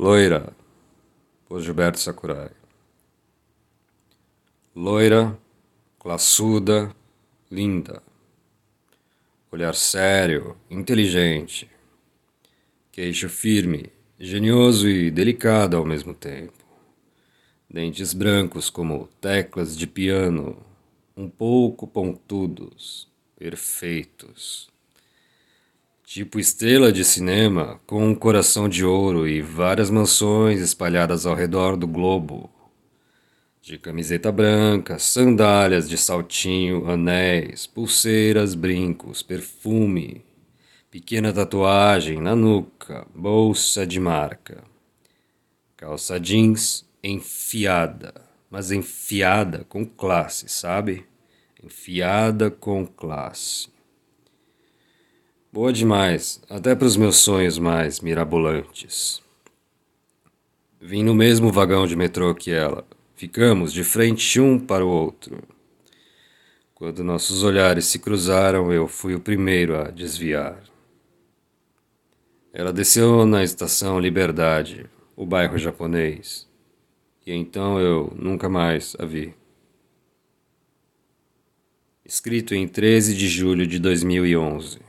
Loira, por Gilberto Sakurai. Loira, classuda, linda. Olhar sério, inteligente. Queixo firme, genioso e delicado ao mesmo tempo. Dentes brancos como teclas de piano, um pouco pontudos, perfeitos. Tipo estrela de cinema, com um coração de ouro e várias mansões espalhadas ao redor do globo. De camiseta branca, sandálias de saltinho, anéis, pulseiras, brincos, perfume, pequena tatuagem na nuca, bolsa de marca. Calça jeans enfiada, mas enfiada com classe, sabe? Enfiada com classe. Boa demais, até para os meus sonhos mais mirabolantes. Vim no mesmo vagão de metrô que ela. Ficamos de frente um para o outro. Quando nossos olhares se cruzaram, eu fui o primeiro a desviar. Ela desceu na estação Liberdade, o bairro japonês, e então eu nunca mais a vi. Escrito em 13 de julho de 2011.